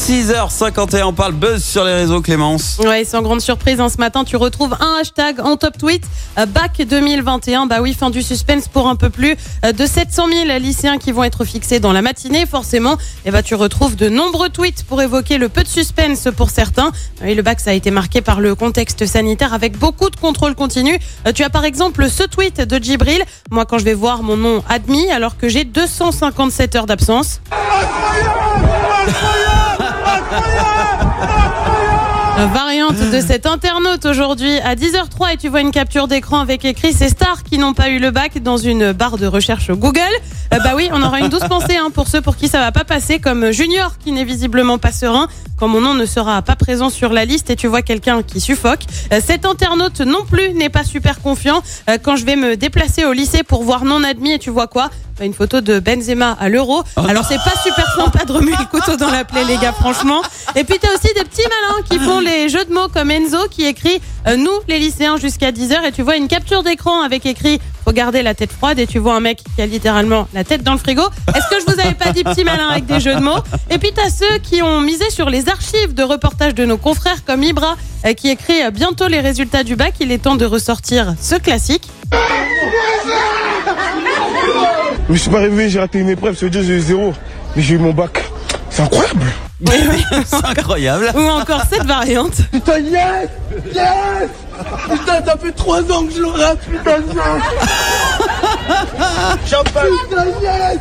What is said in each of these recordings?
6h51, on parle buzz sur les réseaux, Clémence. Ouais, sans grande surprise, en ce matin, tu retrouves un hashtag en top tweet, euh, bac 2021. Bah oui, fin du suspense pour un peu plus euh, de 700 000 lycéens qui vont être fixés dans la matinée. Forcément, et bah, tu retrouves de nombreux tweets pour évoquer le peu de suspense pour certains. Oui, le bac, ça a été marqué par le contexte sanitaire avec beaucoup de contrôles continus. Euh, Tu as par exemple ce tweet de Djibril. Moi, quand je vais voir mon nom admis, alors que j'ai 257 heures d'absence. Variante de cet internaute aujourd'hui à 10h03 et tu vois une capture d'écran avec écrit ces stars qui n'ont pas eu le bac dans une barre de recherche Google. Euh, bah oui, on aura une douce pensée hein, pour ceux pour qui ça va pas passer comme Junior qui n'est visiblement pas serein quand mon nom ne sera pas présent sur la liste et tu vois quelqu'un qui suffoque. Euh, cet internaute non plus n'est pas super confiant Euh, quand je vais me déplacer au lycée pour voir non admis et tu vois quoi? Bah, une photo de Benzema à l'euro. Alors c'est pas super sympa de remuer le couteau dans la plaie les gars franchement. Et puis t'as aussi des petits malins qui font les jeux de mots comme Enzo qui écrit euh, nous les lycéens jusqu'à 10h et tu vois une capture d'écran avec écrit faut garder la tête froide et tu vois un mec qui a littéralement la tête dans le frigo. Est-ce que je vous avais pas dit petit malin avec des jeux de mots? Et puis t'as ceux qui ont misé sur les archives de reportages de nos confrères comme Ibra euh, qui écrit euh, bientôt les résultats du bac, il est temps de ressortir ce classique. Je suis pas réveillé, j'ai raté une épreuve, ça veut dire j'ai eu zéro. Mais j'ai eu mon bac. C'est incroyable. Oui, oui. C'est incroyable. Ou encore cette variante. Putain, yes Yes Putain, ça fait trois ans que je le rate, putain, yes Champagne Putain, yes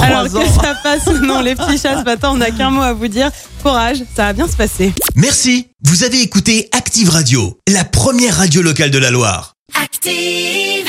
Alors Trois que ans. ça passe ou non les petits chats ce matin, on n'a qu'un mot à vous dire. Courage, ça va bien se passer. Merci, vous avez écouté Active Radio, la première radio locale de la Loire. Active.